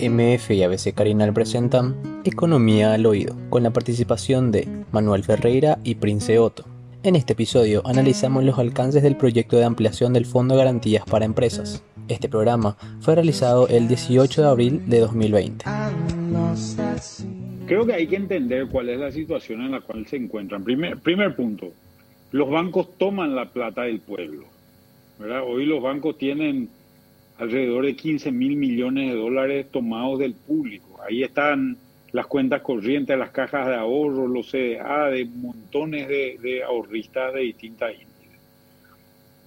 MF y ABC Carinal presentan Economía al Oído, con la participación de Manuel Ferreira y Prince Otto. En este episodio analizamos los alcances del proyecto de ampliación del Fondo de Garantías para Empresas. Este programa fue realizado el 18 de abril de 2020. Creo que hay que entender cuál es la situación en la cual se encuentran. Primer, primer punto, los bancos toman la plata del pueblo. Hoy los bancos tienen alrededor de 15 mil millones de dólares tomados del público. Ahí están las cuentas corrientes, las cajas de ahorro, los CDA, de montones de, ahorristas de distintas índices.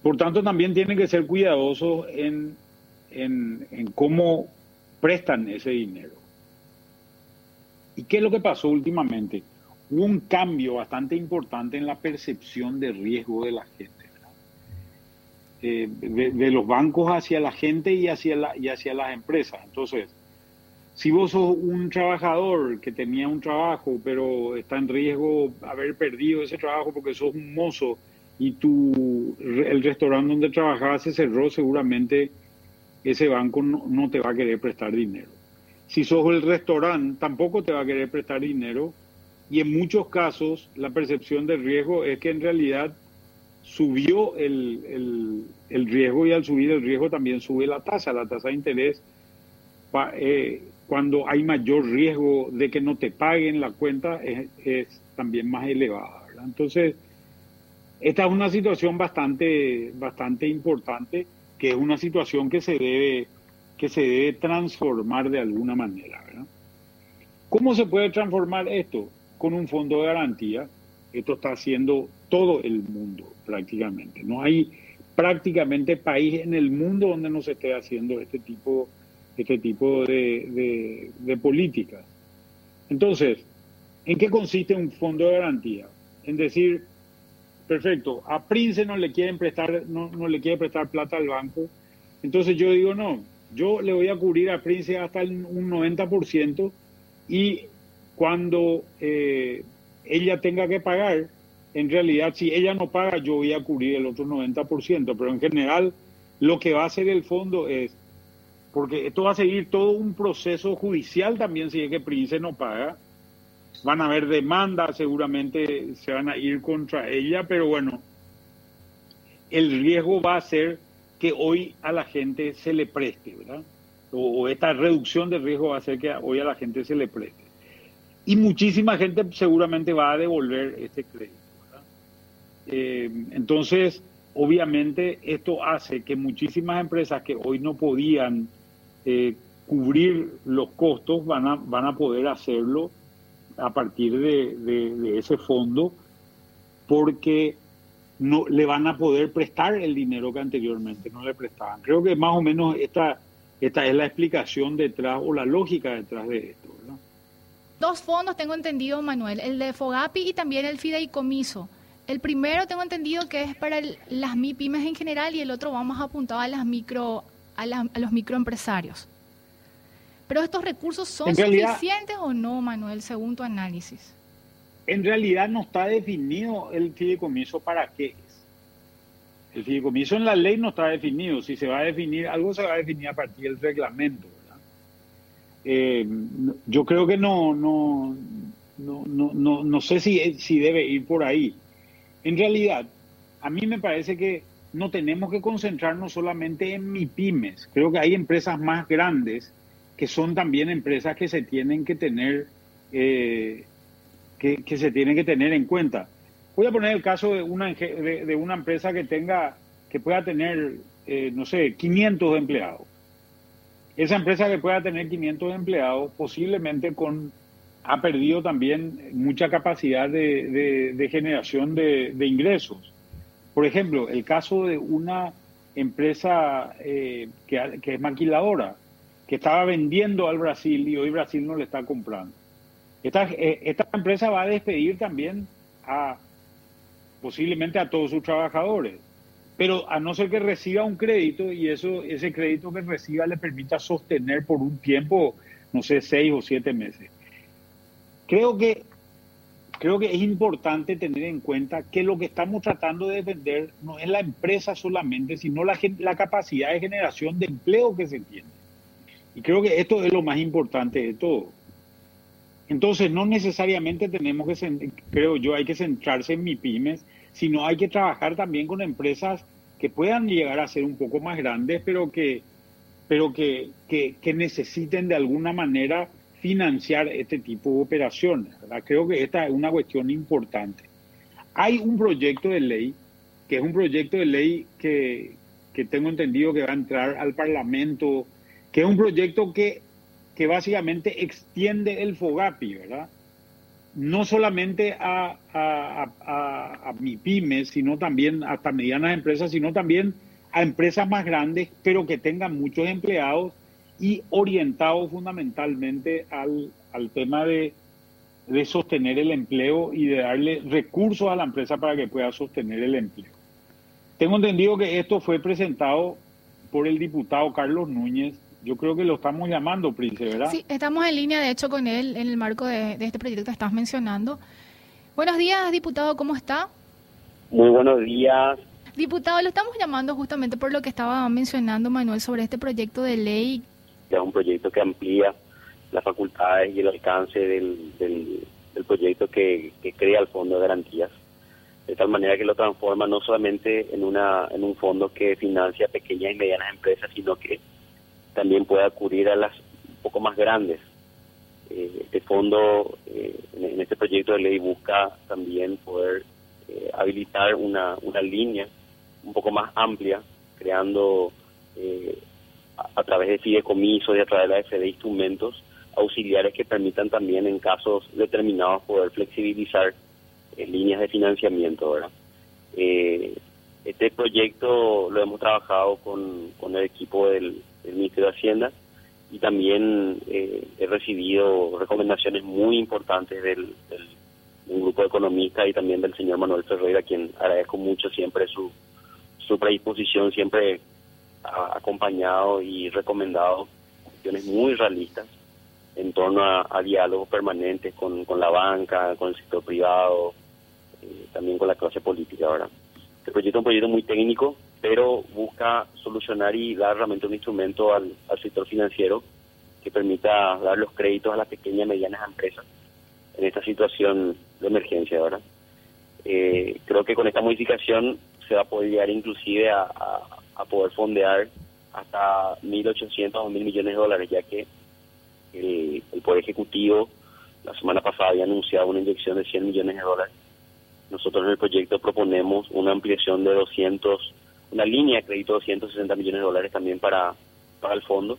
Por tanto, también tienen que ser cuidadosos en, en, en cómo prestan ese dinero. ¿Y qué es lo que pasó últimamente? Hubo un cambio bastante importante en la percepción de riesgo de la gente. Eh, de, los bancos hacia la gente y hacia, la, y hacia las empresas. Entonces, si vos sos un trabajador que tenía un trabajo, pero está en riesgo haber perdido ese trabajo porque sos un mozo y tu, el restaurante donde trabajabas se cerró, seguramente ese banco no, no te va a querer prestar dinero. Si sos el restaurante, tampoco te va a querer prestar dinero y en muchos casos la percepción de riesgo es que en realidad subió el, riesgo y al subir el riesgo también sube la tasa. La tasa de interés, eh, cuando hay mayor riesgo de que no te paguen la cuenta, es, también más elevada. Entonces, esta es una situación bastante, bastante importante, que es una situación que se debe, que se debe transformar de alguna manera. ¿Cómo se puede transformar esto? Con un fondo de garantía. Esto está haciendo todo el mundo prácticamente. No hay prácticamente país en el mundo donde no se esté haciendo este tipo, este tipo de, de, políticas. Entonces, ¿en qué consiste un fondo de garantía? En decir, perfecto, a Prince no le quieren prestar, no, no le quiere prestar plata al banco, entonces yo digo, no, yo le voy a cubrir a Prince hasta un 90% y cuando eh, ella tenga que pagar, en realidad si ella no paga yo voy a cubrir el otro 90%, pero en general lo que va a hacer el fondo es, porque esto va a seguir todo un proceso judicial también si es que Prince no paga, van a haber demandas, seguramente se van a ir contra ella, pero bueno, el riesgo va a ser que hoy a la gente se le preste, ¿verdad? O, esta reducción de riesgo va a hacer que hoy a la gente se le preste. Y muchísima gente seguramente va a devolver este crédito. Eh, entonces, obviamente, esto hace que muchísimas empresas que hoy no podían eh, cubrir los costos van a, van a poder hacerlo a partir de, ese fondo porque no le van a poder prestar el dinero que anteriormente no le prestaban. Creo que más o menos esta, esta es la explicación detrás o la lógica detrás de esto. Dos fondos tengo entendido, Manuel, el de Fogapi y también el fideicomiso. El primero tengo entendido que es para las MIPIMES en general y el otro vamos apuntado a las micro a, los microempresarios. Pero estos recursos son suficientes o no, Manuel, según tu análisis. En realidad no está definido el fideicomiso para qué es. El fideicomiso en la ley no está definido. Si se va a definir, algo se va a definir a partir del reglamento. Eh, yo creo que no, no, no, no, no, sé si, si debe ir por ahí. En realidad, a mí me parece que no tenemos que concentrarnos solamente en MIPIMES. Creo que hay empresas más grandes que son también empresas que se tienen que tener, eh, que, se tienen que tener en cuenta. Voy a poner el caso de una, de, una empresa que tenga, que pueda tener, eh, no sé, 500 empleados. Esa empresa que pueda tener 500 empleados, posiblemente con ha perdido también mucha capacidad de, generación de, ingresos. Por ejemplo, el caso de una empresa eh, que, es maquiladora, que estaba vendiendo al Brasil y hoy Brasil no le está comprando. Esta, eh, esta empresa va a despedir también a posiblemente a todos sus trabajadores, pero a no ser que reciba un crédito y eso ese crédito que reciba le permita sostener por un tiempo, no sé, seis o siete meses. Creo que, creo que es importante tener en cuenta que lo que estamos tratando de defender no es la empresa solamente, sino la, la capacidad de generación de empleo que se tiene. Y creo que esto es lo más importante de todo. Entonces, no necesariamente tenemos que, creo yo, hay que centrarse en MIPIMES, sino hay que trabajar también con empresas que puedan llegar a ser un poco más grandes, pero que, pero que, que, necesiten de alguna manera financiar este tipo de operaciones. Creo que esta es una cuestión importante. Hay un proyecto de ley, que es un proyecto de ley que, que tengo entendido que va a entrar al Parlamento, que es un proyecto que que básicamente extiende el FOGAPI, ¿verdad? No solamente a, a, a, a sino también hasta medianas empresas, sino también a empresas más grandes, pero que tengan muchos empleados y orientados fundamentalmente al, al tema de, de sostener el empleo y de darle recursos a la empresa para que pueda sostener el empleo. Tengo entendido que esto fue presentado por el diputado Carlos Núñez yo creo que lo estamos llamando, Prince, ¿verdad? Sí, estamos en línea, de hecho, con él en el marco de, este proyecto que estás mencionando. Buenos días, diputado, ¿cómo está? Muy buenos días. Diputado, lo estamos llamando justamente por lo que estaba mencionando Manuel sobre este proyecto de ley. Es un proyecto que amplía las facultades y el alcance del, del, proyecto que, que crea el Fondo de Garantías de tal manera que lo transforma no solamente en una en un fondo que financia pequeñas y medianas empresas, sino que también pueda acudir a las un poco más grandes. Eh, este fondo, eh, en, este proyecto de ley, busca también poder eh, habilitar una, una línea un poco más amplia, creando a, través de fideicomisos y a través de la FD instrumentos auxiliares que permitan también en casos determinados poder flexibilizar líneas de financiamiento. ¿verdad? este proyecto lo hemos trabajado con, con el equipo del, el Ministerio de Hacienda y también eh, he recibido recomendaciones muy importantes del, un grupo de economistas y también del señor Manuel Ferreira, a quien agradezco mucho siempre su, su predisposición, siempre acompañado y recomendado cuestiones muy realistas en torno a, diálogos permanentes con, con la banca, con el sector privado, eh, también con la clase política, ahora Este proyecto es un proyecto muy técnico, pero busca solucionar y dar realmente un instrumento al, sector financiero que permita dar los créditos a las pequeñas y medianas empresas en esta situación de emergencia ahora. Eh, creo que con esta modificación se va a poder llegar inclusive a, poder fondear hasta 1.800 o 1.000 millones de dólares, ya que el, el Poder Ejecutivo la semana pasada había anunciado una inyección de 100 millones de dólares. Nosotros en el proyecto proponemos una ampliación de 200 una línea de crédito de 160 millones de dólares también para, para el fondo,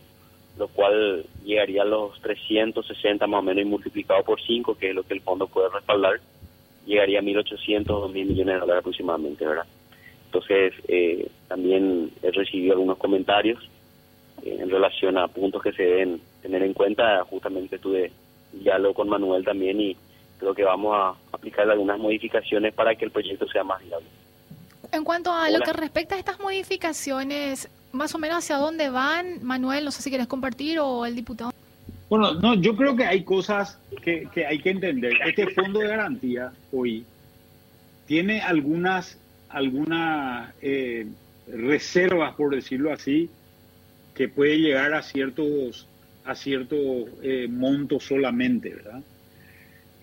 lo cual llegaría a los 360 más o menos y multiplicado por 5, que es lo que el fondo puede respaldar, llegaría a 1.800 o 2.000 millones de dólares aproximadamente, ¿verdad? Entonces, eh, también he recibido algunos comentarios eh, en relación a puntos que se deben tener en cuenta. Justamente tuve diálogo con Manuel también y creo que vamos a aplicar algunas modificaciones para que el proyecto sea más viable. En cuanto a lo que respecta a estas modificaciones, más o menos hacia dónde van, Manuel, no sé si quieres compartir o el diputado. Bueno, no, yo creo que hay cosas que, hay que entender. Este fondo de garantía hoy tiene algunas, algunas eh, reservas, por decirlo así, que puede llegar a ciertos, a ciertos eh, montos solamente, ¿verdad?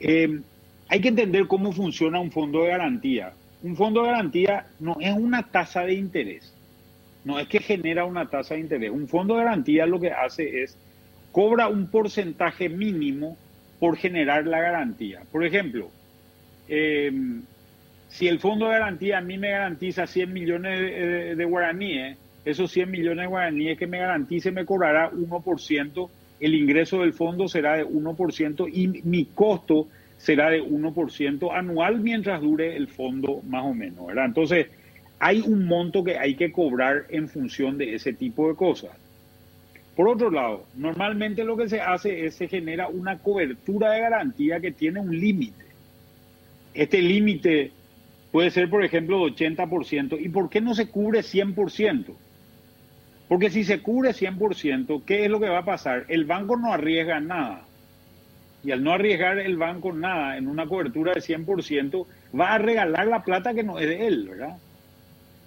Eh, hay que entender cómo funciona un fondo de garantía un fondo de garantía no es una tasa de interés, no es que genera una tasa de interés. Un fondo de garantía lo que hace es cobra un porcentaje mínimo por generar la garantía. Por ejemplo, em, si el fondo de garantía a mí me garantiza 100 millones de, guaraníes, esos 100 millones de guaraníes que me garantice me cobrará 1%, el ingreso del fondo será de 1% y mi costo será de 1% anual mientras dure el fondo más o menos, ¿verdad? Entonces, hay un monto que hay que cobrar en función de ese tipo de cosas. Por otro lado, normalmente lo que se hace es se genera una cobertura de garantía que tiene un límite. Este límite puede ser, por ejemplo, de 80%. ¿Y por qué no se cubre 100%? Porque si se cubre 100%, ¿qué es lo que va a pasar? El banco no arriesga nada y al no arriesgar el banco nada en una cobertura de 100%, va a regalar la plata que no es de él, ¿verdad?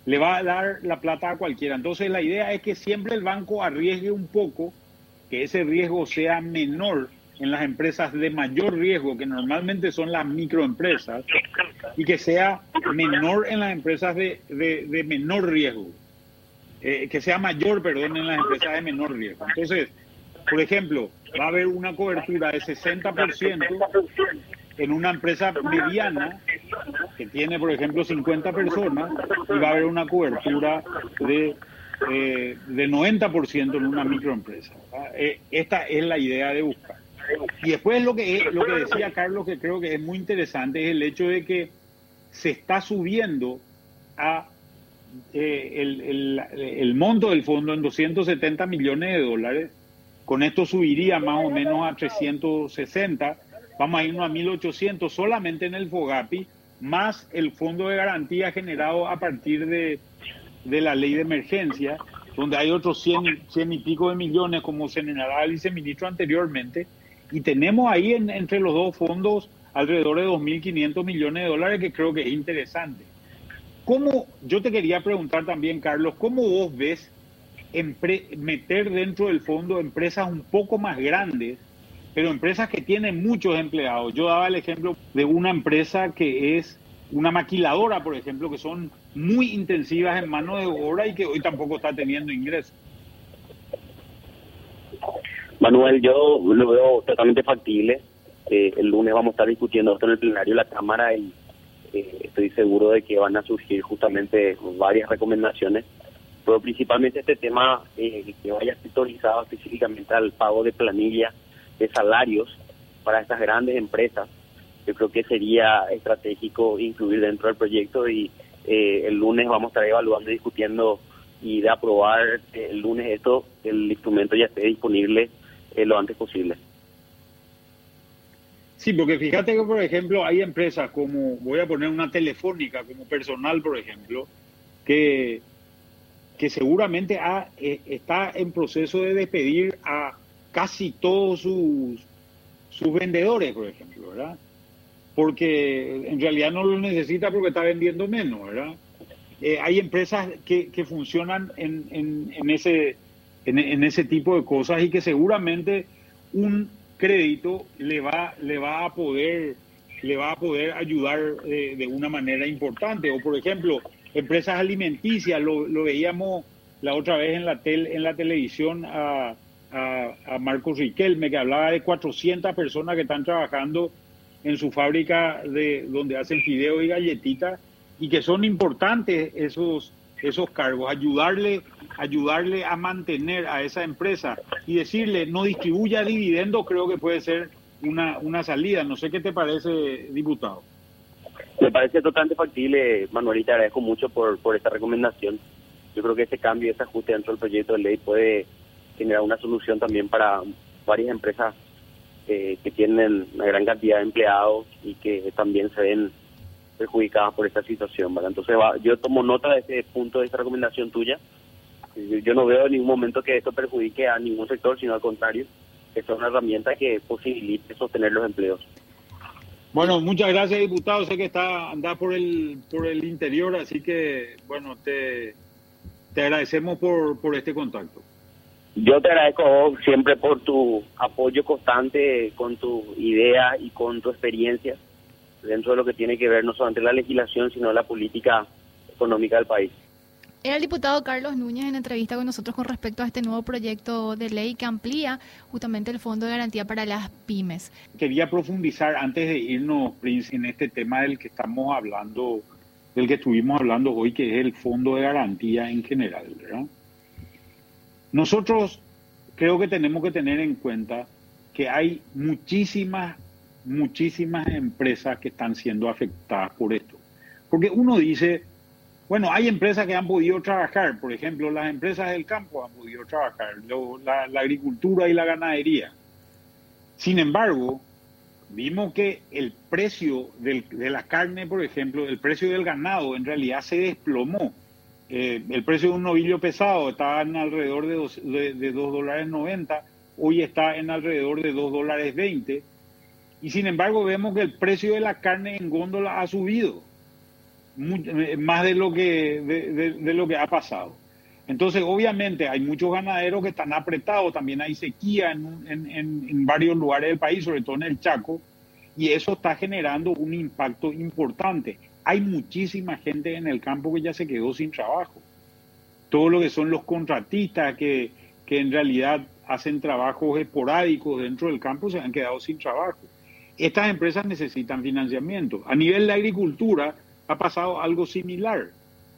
Le va a dar la plata a cualquiera. Entonces la idea es que siempre el banco arriesgue un poco que ese riesgo sea menor en las empresas de mayor riesgo, que normalmente son las microempresas, y que sea menor en las empresas de, de, menor riesgo, eh, que sea mayor, perdón, en las empresas de menor riesgo. Entonces, por ejemplo, va a haber una cobertura de 60% en una empresa mediana que tiene, por ejemplo, 50 personas y va a haber una cobertura de, eh, de 90% en una microempresa. Eh, esta es la idea de buscar. Y después lo que, lo que decía Carlos, que creo que es muy interesante, es el hecho de que se está subiendo a eh, el, el, el monto del fondo en 270 millones de dólares. Con esto subiría más o menos a 360 vamos a irnos a 1.800 solamente en el FOGAPI, más el fondo de garantía generado a partir de, la ley de emergencia, donde hay otros 100, 100 y pico de millones, como señalaba el viceministro anteriormente, y tenemos ahí entre los dos fondos alrededor de 2.500 millones de dólares, que creo que es interesante. ¿Cómo, yo te quería preguntar también, Carlos, ¿cómo vos ves meter dentro del fondo empresas un poco más grandes pero empresas que tienen muchos empleados. Yo daba el ejemplo de una empresa que es una maquiladora, por ejemplo, que son muy intensivas en mano de obra y que hoy tampoco está teniendo ingresos. Manuel, yo lo veo totalmente factible. Eh, el lunes vamos a estar discutiendo esto en el plenario de la Cámara y eh, estoy seguro de que van a surgir justamente varias recomendaciones, pero principalmente este tema eh, que vaya sectorizado específicamente al pago de planilla de salarios para estas grandes empresas. Yo creo que sería estratégico incluir dentro del proyecto y eh, el lunes vamos a estar evaluando y discutiendo y de aprobar eh, el lunes esto, el instrumento ya esté disponible eh, lo antes posible. Sí, porque fíjate que, por ejemplo, hay empresas como, voy a poner una telefónica como personal, por ejemplo, que, que seguramente ha, está en proceso de despedir a casi todos sus, sus vendedores, por ejemplo, ¿verdad? Porque en realidad no lo necesita porque está vendiendo menos, ¿verdad? Eh, hay empresas que, que funcionan en, en, ese, en, ese tipo de cosas y que seguramente un crédito le va, le va a poder le va a poder ayudar de una manera importante. O por ejemplo, empresas alimenticias, lo, lo veíamos la otra vez en la, tel, en la televisión a, a, Marcos Riquelme, que hablaba de 400 personas que están trabajando en su fábrica de donde hacen fideo y galletitas y que son importantes esos esos cargos, ayudarle ayudarle a mantener a esa empresa y decirle no distribuya dividendos, creo que puede ser una, una salida. No sé qué te parece, diputado. Me parece totalmente factible, Manuel, y te agradezco mucho por, por esta recomendación. Yo creo que ese cambio, ese ajuste dentro del proyecto de ley puede generar una solución también para varias empresas eh, que tienen una gran cantidad de empleados y que también se ven perjudicadas por esta situación. Entonces yo tomo nota de ese punto, de esta recomendación tuya. Yo, no veo en ningún momento que esto perjudique a ningún sector, sino al contrario, que es una herramienta que posibilite sostener los empleos. Bueno, muchas gracias, diputado. Sé que está anda por el por el interior, así que bueno, te, te agradecemos por, por este contacto. Yo te agradezco siempre por tu apoyo constante con tu idea y con tu experiencia dentro de lo que tiene que ver no solamente la legislación, sino la política económica del país. Era el diputado Carlos Núñez en entrevista con nosotros con respecto a este nuevo proyecto de ley que amplía justamente el Fondo de Garantía para las Pymes. Quería profundizar antes de irnos, Prince, en este tema del que estamos hablando, del que estuvimos hablando hoy, que es el Fondo de Garantía en general, ¿verdad? Nosotros creo que tenemos que tener en cuenta que hay muchísimas, muchísimas empresas que están siendo afectadas por esto. Porque uno dice, bueno, hay empresas que han podido trabajar, por ejemplo, las empresas del campo han podido trabajar, la, agricultura y la ganadería. Sin embargo, vimos que el precio de la carne, por ejemplo, el precio del ganado en realidad se desplomó eh, el precio de un novillo pesado estaba en alrededor de 2 de, dólares 90, hoy está en alrededor de 2 dólares 20. Y sin embargo vemos que el precio de la carne en góndola ha subido, eh, más de lo que, de, lo que ha pasado. Entonces, obviamente, hay muchos ganaderos que están apretados, también hay sequía en, en, varios lugares del país, sobre todo en el Chaco, y eso está generando un impacto importante. Hay muchísima gente en el campo que ya se quedó sin trabajo. Todo lo que son los contratistas que, que en realidad hacen trabajos esporádicos dentro del campo se han quedado sin trabajo. Estas empresas necesitan financiamiento. A nivel de agricultura ha pasado algo similar.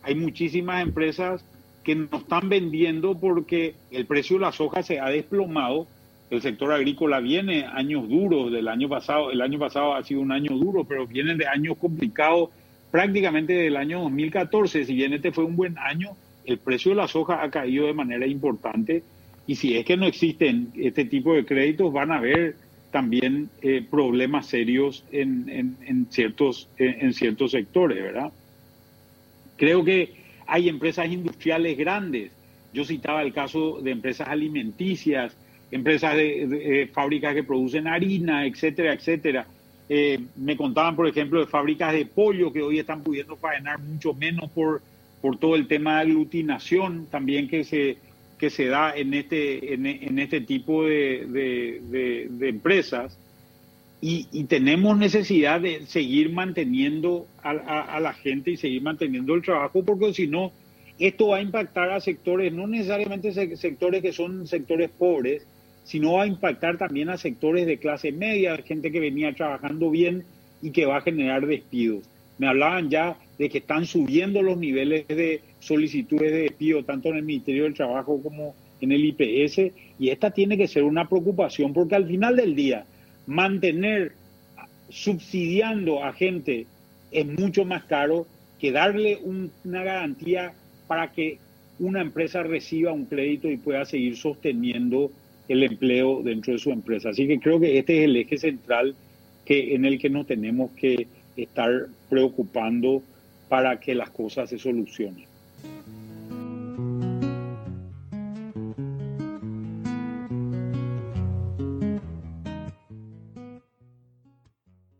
Hay muchísimas empresas que no están vendiendo porque el precio de la soja se ha desplomado. El sector agrícola viene años duros del año pasado. El año pasado ha sido un año duro, pero vienen de años complicados prácticamente del año 2014. Si bien este fue un buen año, el precio de la soja ha caído de manera importante. Y si es que no existen este tipo de créditos, van a haber también eh, problemas serios en, en, ciertos, en ciertos sectores, ¿verdad? Creo que hay empresas industriales grandes. Yo citaba el caso de empresas alimenticias, empresas de, fábricas que producen harina, etcétera, etcétera. Eh, me contaban, por ejemplo, de fábricas de pollo que hoy están pudiendo faenar mucho menos por, por todo el tema de aglutinación también que se, que se da en este, en, este tipo de empresas y, tenemos necesidad de seguir manteniendo a, la gente y seguir manteniendo el trabajo, porque si no, esto va a impactar a sectores, no necesariamente sectores que son sectores pobres, sino va a impactar también a sectores de clase media, gente que venía trabajando bien y que va a generar despidos. Me hablaban ya de que están subiendo los niveles de solicitudes de despido, tanto en el Ministerio del Trabajo como en el IPS, y esta tiene que ser una preocupación, porque al final del día, mantener subsidiando a gente es mucho más caro que darle una garantía para que una empresa reciba un crédito y pueda seguir sosteniendo el empleo dentro de su empresa. Así que creo que este es el eje central que, en el que nos tenemos que estar preocupando para que las cosas se solucionen.